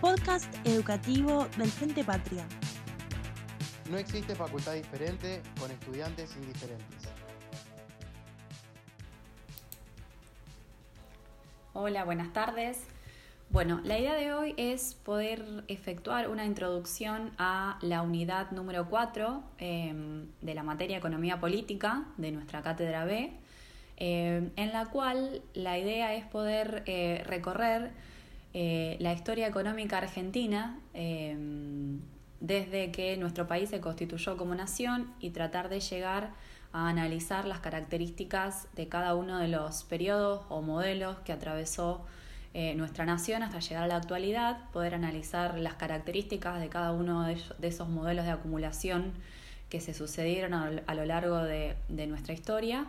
Podcast educativo del Frente Patria. No existe facultad diferente con estudiantes indiferentes. Hola, buenas tardes. Bueno, la idea de hoy es poder efectuar una introducción a la unidad número 4 em, de la materia Economía Política de nuestra cátedra B, em, en la cual la idea es poder eh, recorrer eh, la historia económica argentina desde que nuestro país se constituyó como nación y tratar de llegar a analizar las características de cada uno de los periodos o modelos que atravesó eh, nuestra nación hasta llegar a la actualidad, poder analizar las características de cada uno de, esos modelos de acumulación que se sucedieron a, lo largo de, nuestra historia.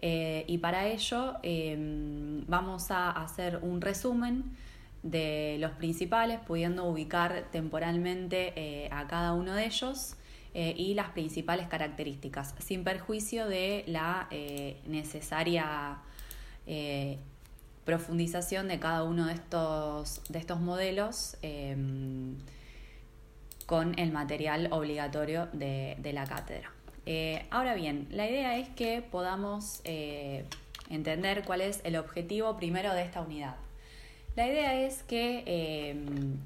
Eh, y para ello em, vamos a hacer un resumen de los principales, pudiendo ubicar temporalmente eh, a cada uno de ellos y las principales características, sin perjuicio de la necesaria profundización de cada uno de estos, de estos modelos em, con el material obligatorio de, la cátedra. Eh, ahora bien, la idea es que podamos eh, entender cuál es el objetivo primero de esta unidad. La idea es que em,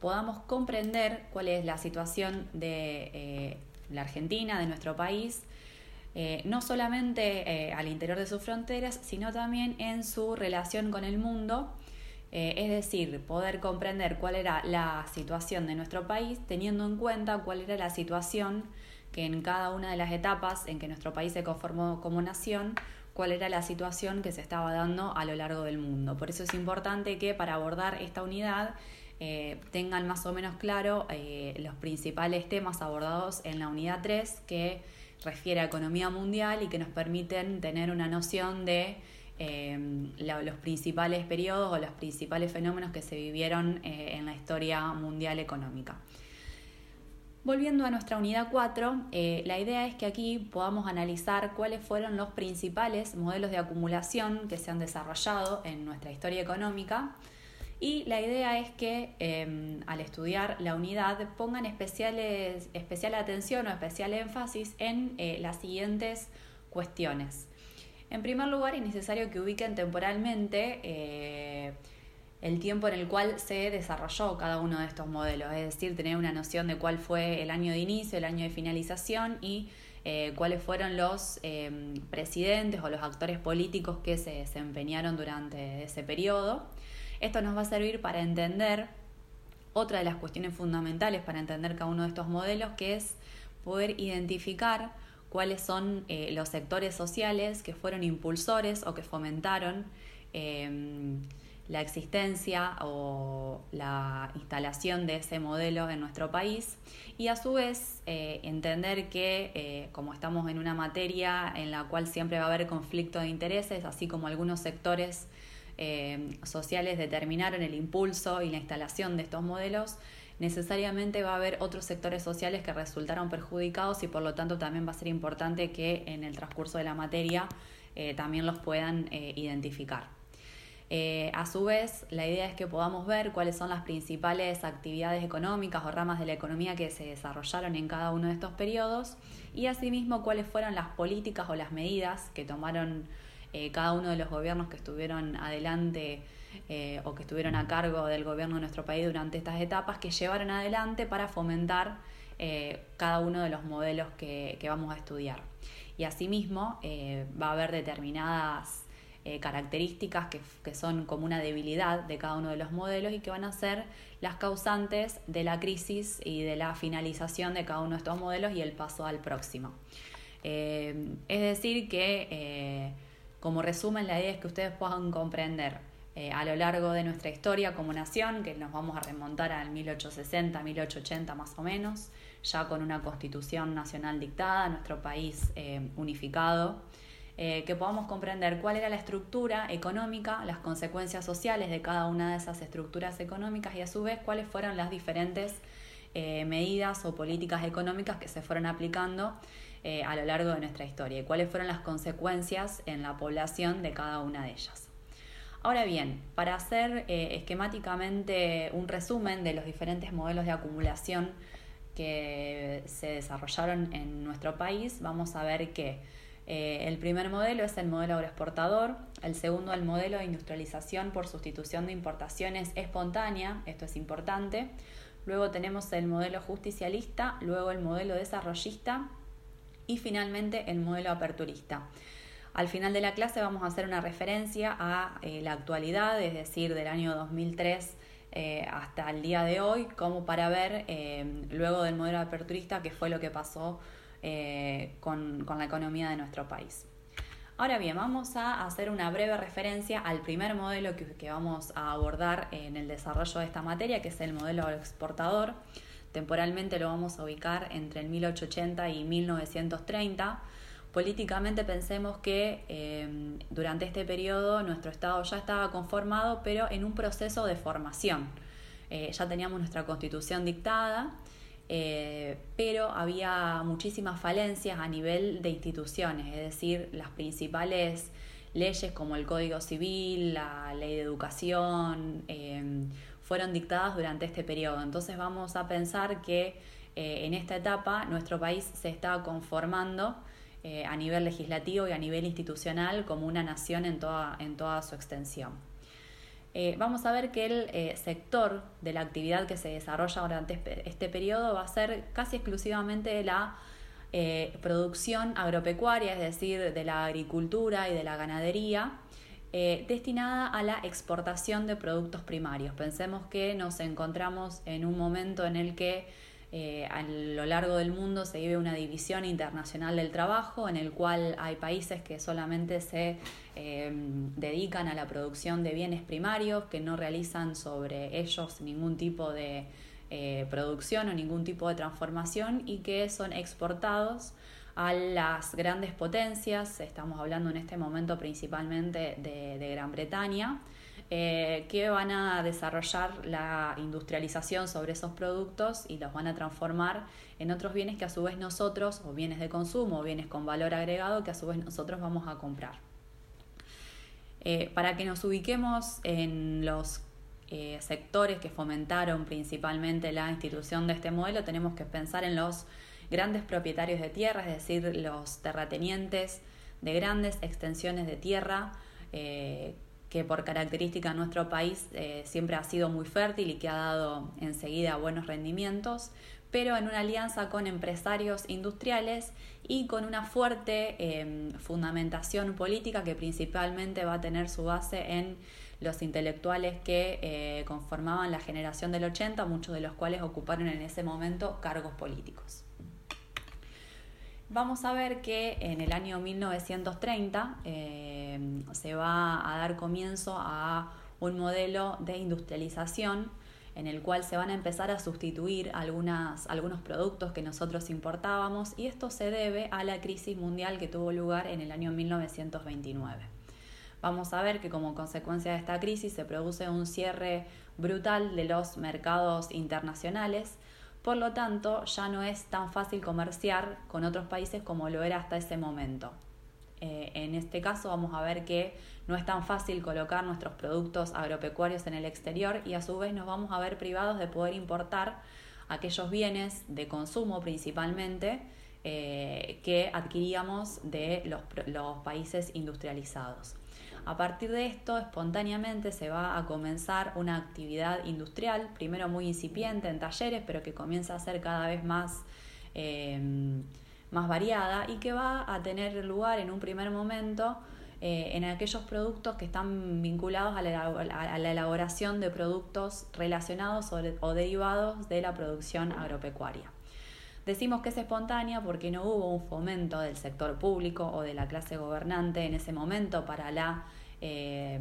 podamos comprender cuál es la situación de eh, la Argentina, de nuestro país, eh, no solamente eh, al interior de sus fronteras, sino también en su relación con el mundo, eh, es decir, poder comprender cuál era la situación de nuestro país, teniendo en cuenta cuál era la situación que en cada una de las etapas en que nuestro país se conformó como nación, cuál era la situación que se estaba dando a lo largo del mundo. Por eso es importante que para abordar esta unidad tengan más o menos claro los principales temas abordados en la unidad 3, que refiere a economía mundial y que nos permiten tener una noción de eh, los principales periodos o los principales fenómenos que se vivieron eh, en la historia mundial económica. Volviendo a nuestra unidad 4, eh, la idea es que aquí podamos analizar cuáles fueron los principales modelos de acumulación que se han desarrollado en nuestra historia económica y la idea es que em, al estudiar la unidad pongan especiales, especial atención o especial énfasis en eh, las siguientes cuestiones. En primer lugar, es necesario que ubiquen temporalmente eh, el tiempo en el cual se desarrolló cada uno de estos modelos, es decir, tener una noción de cuál fue el año de inicio, el año de finalización y eh, cuáles fueron los em, presidentes o los actores políticos que se desempeñaron durante ese periodo. Esto nos va a servir para entender otra de las cuestiones fundamentales para entender cada uno de estos modelos, que es poder identificar cuáles son eh, los sectores sociales que fueron impulsores o que fomentaron la existencia o la instalación de ese modelo en nuestro país y a su vez eh, entender que eh, como estamos en una materia en la cual siempre va a haber conflicto de intereses, así como algunos sectores eh, sociales determinaron el impulso y la instalación de estos modelos, necesariamente va a haber otros sectores sociales que resultaron perjudicados y por lo tanto también va a ser importante que en el transcurso de la materia también los puedan eh, a su vez, la idea es que podamos ver cuáles son las principales actividades económicas o ramas de la economía que se desarrollaron en cada uno de estos periodos y asimismo cuáles fueron las políticas o las medidas que tomaron eh, cada uno de los gobiernos que estuvieron adelante eh, o que estuvieron a cargo del gobierno de nuestro país durante estas etapas, que llevaron adelante para fomentar cada uno de los modelos que, vamos a estudiar. Y asimismo va a haber determinadas características que, que, son como una debilidad de cada uno de los modelos y que van a ser las causantes de la crisis y de la finalización de cada uno de estos modelos y el paso al próximo. es decir, que como resumen, la idea es que ustedes puedan comprender eh, a lo largo de nuestra historia como nación, que nos vamos a remontar al 1860, 1880 más o menos, ya con una constitución nacional dictada, nuestro país eh, unificado, eh, que podamos comprender cuál era la estructura económica, las consecuencias sociales de cada una de esas estructuras económicas y a su vez cuáles fueron las diferentes medidas o políticas económicas que se fueron aplicando eh, a lo largo de nuestra historia y cuáles fueron las consecuencias en la población de cada una de ellas. Ahora bien, para hacer eh, esquemáticamente un resumen de los diferentes modelos de acumulación que se desarrollaron en nuestro país, vamos a ver que eh, el primer modelo es el modelo agroexportador, el segundo el modelo de industrialización por sustitución de importaciones espontánea, esto es importante, luego tenemos el modelo justicialista, luego el modelo desarrollista y finalmente el modelo aperturista. Al final de la clase vamos a hacer una referencia a eh, la actualidad, es decir, del año 2003 eh, hasta el día de hoy, como para ver luego del modelo aperturista qué fue lo que pasó con, la economía de nuestro país. Ahora bien, vamos a hacer una breve referencia al primer modelo que, que, vamos a abordar en el desarrollo de esta materia, que es el modelo exportador. Temporalmente lo vamos a ubicar entre el 1880 y 1930 políticamente pensemos que em, durante este periodo nuestro Estado ya estaba conformado, pero en un proceso de formación. Eh, ya teníamos nuestra constitución dictada, eh, pero había muchísimas falencias a nivel de instituciones, es decir, las principales leyes como el Código Civil, la Ley de Educación, em, fueron dictadas durante este periodo. Entonces vamos a pensar que eh, en esta etapa nuestro país se estaba conformando eh, a nivel legislativo y a nivel institucional como una nación en toda, en toda su extensión. Eh, vamos a ver que el eh, sector de la actividad que se desarrolla durante este, este periodo va a ser casi exclusivamente la producción agropecuaria, es decir, de la agricultura y de la ganadería, destinada a la exportación de productos primarios. Pensemos que nos encontramos en un momento en el que eh, a lo largo del mundo se vive una división internacional del trabajo en el cual hay países que solamente se eh, dedican a la producción de bienes primarios, que no realizan sobre ellos ningún tipo de eh, producción o ningún tipo de transformación y que son exportados a las grandes potencias, estamos hablando en este momento principalmente de Gran Bretaña, eh, que van a desarrollar la industrialización sobre esos productos y los van a transformar en otros bienes que a su vez nosotros, o bienes de consumo, o bienes con valor agregado, que a su vez nosotros vamos a comprar. Eh, para que nos ubiquemos en los eh, sectores que fomentaron principalmente la institución de este modelo, tenemos que pensar en los grandes propietarios de tierra, es decir, los terratenientes de grandes extensiones de tierra que por característica nuestro país eh, siempre ha sido muy fértil y que ha dado enseguida buenos rendimientos, pero en una alianza con empresarios industriales y con una fuerte em, fundamentación política que principalmente va a tener su base en los intelectuales que eh, conformaban la generación del 80, muchos de los cuales ocuparon en ese momento cargos políticos vamos a ver que en el año 1930 eh, se va a dar comienzo a un modelo de industrialización en el cual se van a empezar a sustituir algunas, algunos productos que nosotros importábamos y esto se debe a la crisis mundial que tuvo lugar en el año 1929. Vamos a ver que como consecuencia de esta crisis se produce un cierre brutal de los mercados internacionales, por lo tanto, ya no es tan fácil comerciar con otros países como lo era hasta ese momento. Eh, en este caso vamos a ver que no es tan fácil colocar nuestros productos agropecuarios en el exterior y a su vez nos vamos a ver privados de poder importar aquellos bienes de consumo principalmente eh, que adquiríamos de los países industrializados. A partir de esto, espontáneamente se va a comenzar una actividad industrial, primero muy incipiente en talleres, pero que comienza a ser cada vez más, eh, más variada y que va a tener lugar en un primer momento eh, en aquellos productos que están vinculados a la, elaboración de productos relacionados o derivados de la producción agropecuaria. Decimos que es espontánea porque no hubo un fomento del sector público o de la clase gobernante en ese momento para la eh,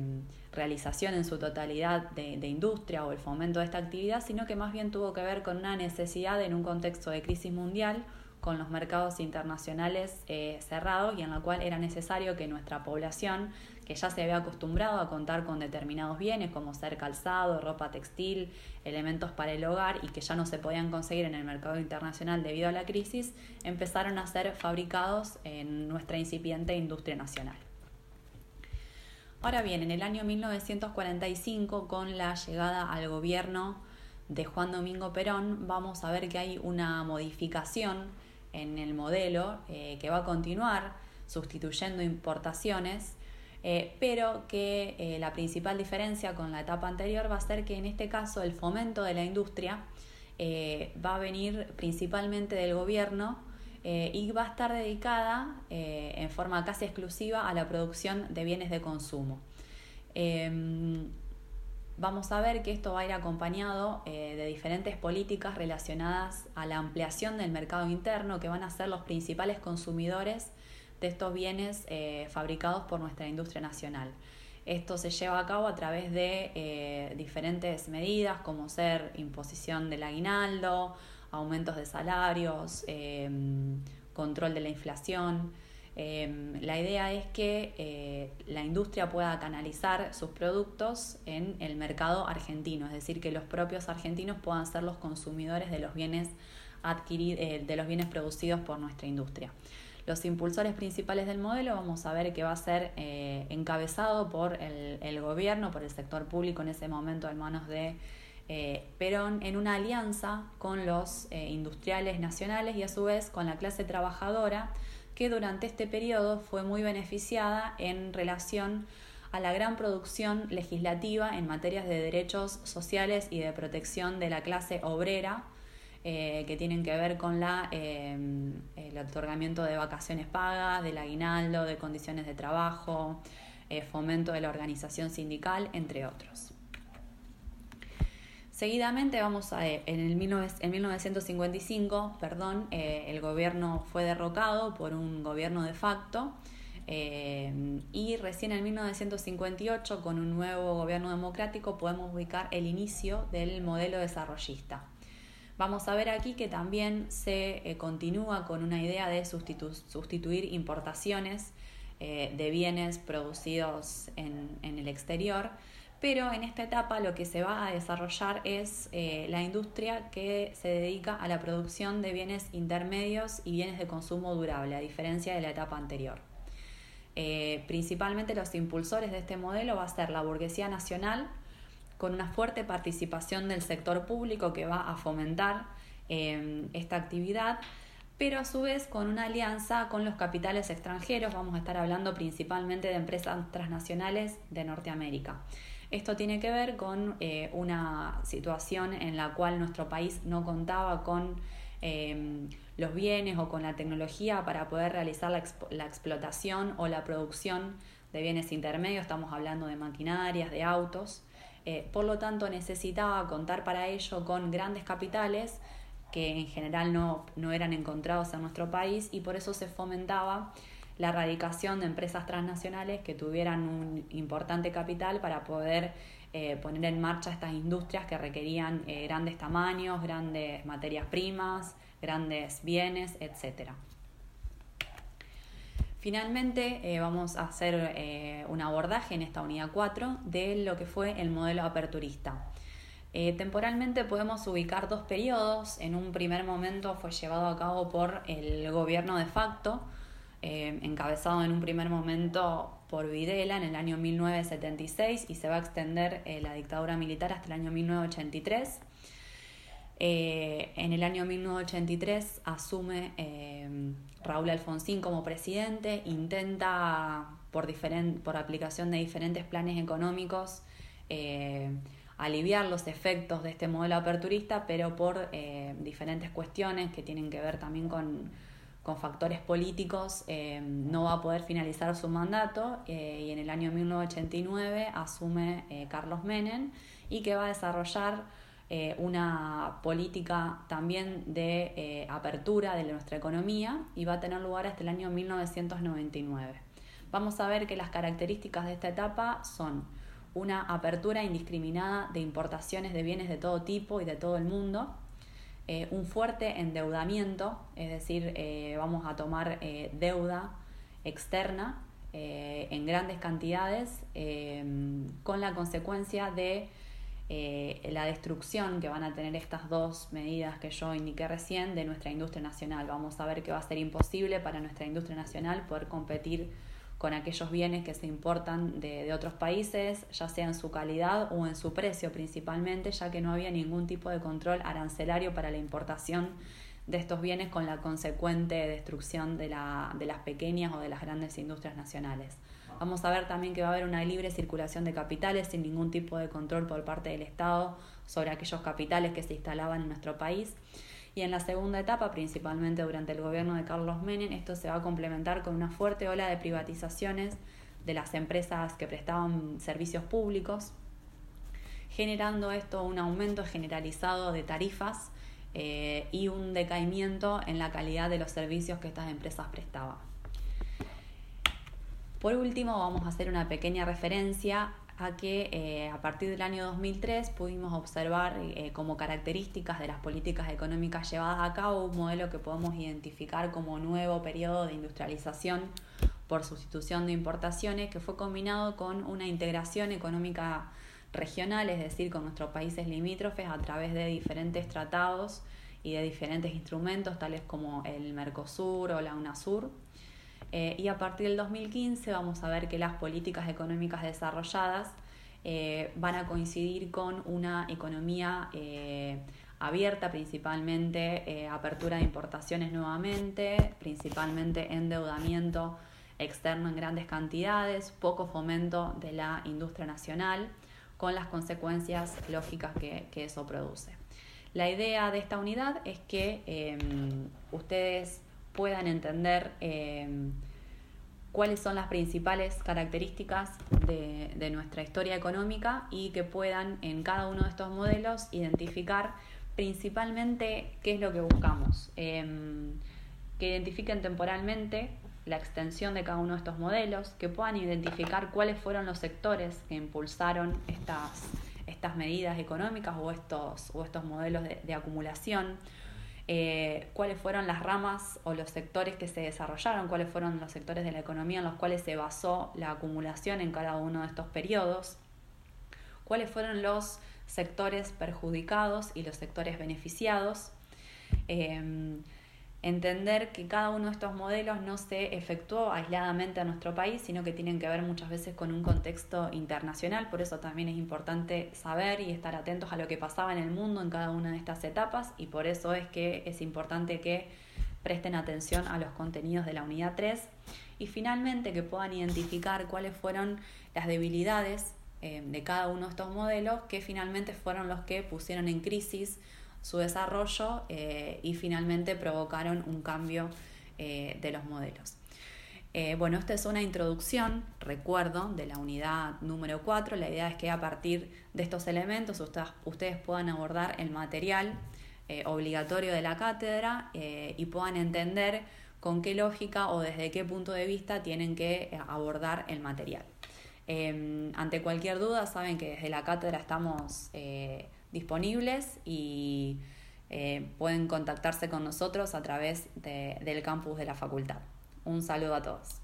realización en su totalidad de, industria o el fomento de esta actividad, sino que más bien tuvo que ver con una necesidad en un contexto de crisis mundial con los mercados internacionales eh, cerrados y en la cual era necesario que nuestra población, que ya se había acostumbrado a contar con determinados bienes como ser calzado, ropa textil, elementos para el hogar y que ya no se podían conseguir en el mercado internacional debido a la crisis, empezaron a ser fabricados en nuestra incipiente industria nacional. Ahora bien, en el año 1945, con la llegada al gobierno de Juan Domingo Perón, vamos a ver que hay una modificación en el modelo eh, que va a continuar sustituyendo importaciones, eh, pero que eh, la principal diferencia con la etapa anterior va a ser que en este caso el fomento de la industria va a venir principalmente del gobierno y va a estar dedicada en forma casi exclusiva a la producción de bienes de consumo. Em, vamos a ver que esto va a ir acompañado eh, de diferentes políticas relacionadas a la ampliación del mercado interno que van a ser los principales consumidores de estos bienes eh, fabricados por nuestra industria nacional. Esto se lleva a cabo a través de eh, diferentes medidas como ser imposición del aguinaldo, aumentos de salarios, control de la inflación, Em, la idea es que eh, la industria pueda canalizar sus productos en el mercado argentino, es decir, que los propios argentinos puedan ser los consumidores de los bienes adquiridos, eh, de los bienes producidos por nuestra industria. Los impulsores principales del modelo vamos a ver que va a ser eh, encabezado por el, el, gobierno, por el sector público en ese momento en manos de Perón, en una alianza con los industriales nacionales y a su vez con la clase trabajadora que durante este periodo fue muy beneficiada en relación a la gran producción legislativa en materias de derechos sociales y de protección de la clase obrera, eh, que tienen que ver con la, eh, el otorgamiento de vacaciones pagas, del aguinaldo, de condiciones de trabajo, eh, fomento de la organización sindical, entre otros. Seguidamente vamos a, en, el en 1955, perdón, el gobierno fue derrocado por un gobierno de facto y recién en 1958 con un nuevo gobierno democrático podemos ubicar el inicio del modelo desarrollista. Vamos a ver aquí que también se continúa con una idea de sustituir importaciones de bienes producidos en, en el exterior pero en esta etapa lo que se va a desarrollar es eh, la industria que se dedica a la producción de bienes intermedios y bienes de consumo durable, a diferencia de la etapa anterior. Eh, principalmente los impulsores de este modelo va a ser la burguesía nacional, con una fuerte participación del sector público que va a fomentar eh, esta actividad, pero a su vez con una alianza con los capitales extranjeros, vamos a estar hablando principalmente de empresas transnacionales de Norteamérica. Esto tiene que ver con eh, una situación en la cual nuestro país no contaba con em, los bienes o con la tecnología para poder realizar la, explotación o la producción de bienes intermedios, estamos hablando de maquinarias, de autos, eh, por lo tanto necesitaba contar para ello con grandes capitales que en general no, no eran encontrados en nuestro país y por eso se fomentaba la radicación de empresas transnacionales que tuvieran un importante capital para poder eh, poner en marcha estas industrias que requerían eh, grandes tamaños, grandes materias primas, grandes bienes, etc. Finalmente eh, vamos a hacer un abordaje en esta unidad 4 de lo que fue el modelo aperturista. temporalmente podemos ubicar dos periodos. En un primer momento fue llevado a cabo por el gobierno de facto, eh, encabezado en un primer momento por Videla en el año 1976 y se va a extender eh, la dictadura militar hasta el año 1983. Eh, en el año 1983 asume Raúl Alfonsín como presidente, intenta por, aplicación de diferentes planes económicos aliviar los efectos de este modelo aperturista, pero por diferentes cuestiones que tienen que ver también con factores políticos eh, no va a poder finalizar su mandato eh, y en el año 1989 asume eh, Carlos Menem y que va a desarrollar una política también de apertura de nuestra economía y va a tener lugar hasta el año 1999. Vamos a ver que las características de esta etapa son una apertura indiscriminada de importaciones de bienes de todo tipo y de todo el mundo, eh, un fuerte endeudamiento, es decir, eh, vamos a tomar eh, deuda externa en grandes cantidades con la consecuencia de la destrucción que van a tener estas dos medidas que yo indiqué recién de nuestra industria nacional. Vamos a ver que va a ser imposible para nuestra industria nacional poder competir con aquellos bienes que se importan de, otros países, ya sea en su calidad o en su precio principalmente, ya que no había ningún tipo de control arancelario para la importación de estos bienes con la consecuente destrucción de, de las pequeñas o de las grandes industrias nacionales. Vamos a ver también que va a haber una libre circulación de capitales sin ningún tipo de control por parte del Estado sobre aquellos capitales que se instalaban en nuestro país. Y en la segunda etapa, principalmente durante el gobierno de Carlos Menem, esto se va a complementar con una fuerte ola de privatizaciones de las empresas que prestaban servicios públicos, generando esto un aumento generalizado de tarifas eh, y un decaimiento en la calidad de los servicios que estas empresas prestaban. Por último, vamos a hacer una pequeña referencia a que eh, a partir del año 2003 pudimos observar eh, como características de las políticas económicas llevadas a cabo un modelo que podemos identificar como nuevo periodo de industrialización por sustitución de importaciones que fue combinado con una integración económica regional, es decir, con nuestros países limítrofes a través de diferentes tratados y de diferentes instrumentos tales como el Mercosur o la UNASUR eh, y a partir del 2015 vamos a ver que las políticas económicas desarrolladas eh, van a coincidir con una economía eh, abierta, principalmente apertura de importaciones nuevamente, principalmente endeudamiento externo en grandes cantidades, poco fomento de la industria nacional, con las consecuencias lógicas que, que eso produce. La idea de esta unidad es que em, ustedes puedan entender em, cuáles son las principales características de, nuestra historia económica y que puedan en cada uno de estos modelos identificar principalmente qué es lo que buscamos, em, que identifiquen temporalmente la extensión de cada uno de estos modelos, que puedan identificar cuáles fueron los sectores que impulsaron estas, estas medidas económicas o estos, o estos modelos de acumulación, eh, cuáles fueron las ramas o los sectores que se desarrollaron, cuáles fueron los sectores de la economía en los cuales se basó la acumulación en cada uno de estos periodos, cuáles fueron los sectores perjudicados y los sectores beneficiados. Eh, entender que cada uno de estos modelos no se efectuó aisladamente a nuestro país, sino que tienen que ver muchas veces con un contexto internacional, por eso también es importante saber y estar atentos a lo que pasaba en el mundo en cada una de estas etapas y por eso es que es importante que presten atención a los contenidos de la unidad 3 y finalmente que puedan identificar cuáles fueron las debilidades eh, de cada uno de estos modelos que finalmente fueron los que pusieron en crisis su desarrollo eh, y finalmente provocaron un cambio eh, de los modelos. Eh, bueno, esta es una introducción, recuerdo, de la unidad número 4. La idea es que a partir de estos elementos ustedes, puedan abordar el material obligatorio de la cátedra y puedan entender con qué lógica o desde qué punto de vista tienen que abordar el material. ante cualquier duda, saben que desde la cátedra estamos disponibles y eh, pueden contactarse con nosotros a través del campus de la facultad. Un saludo a todos.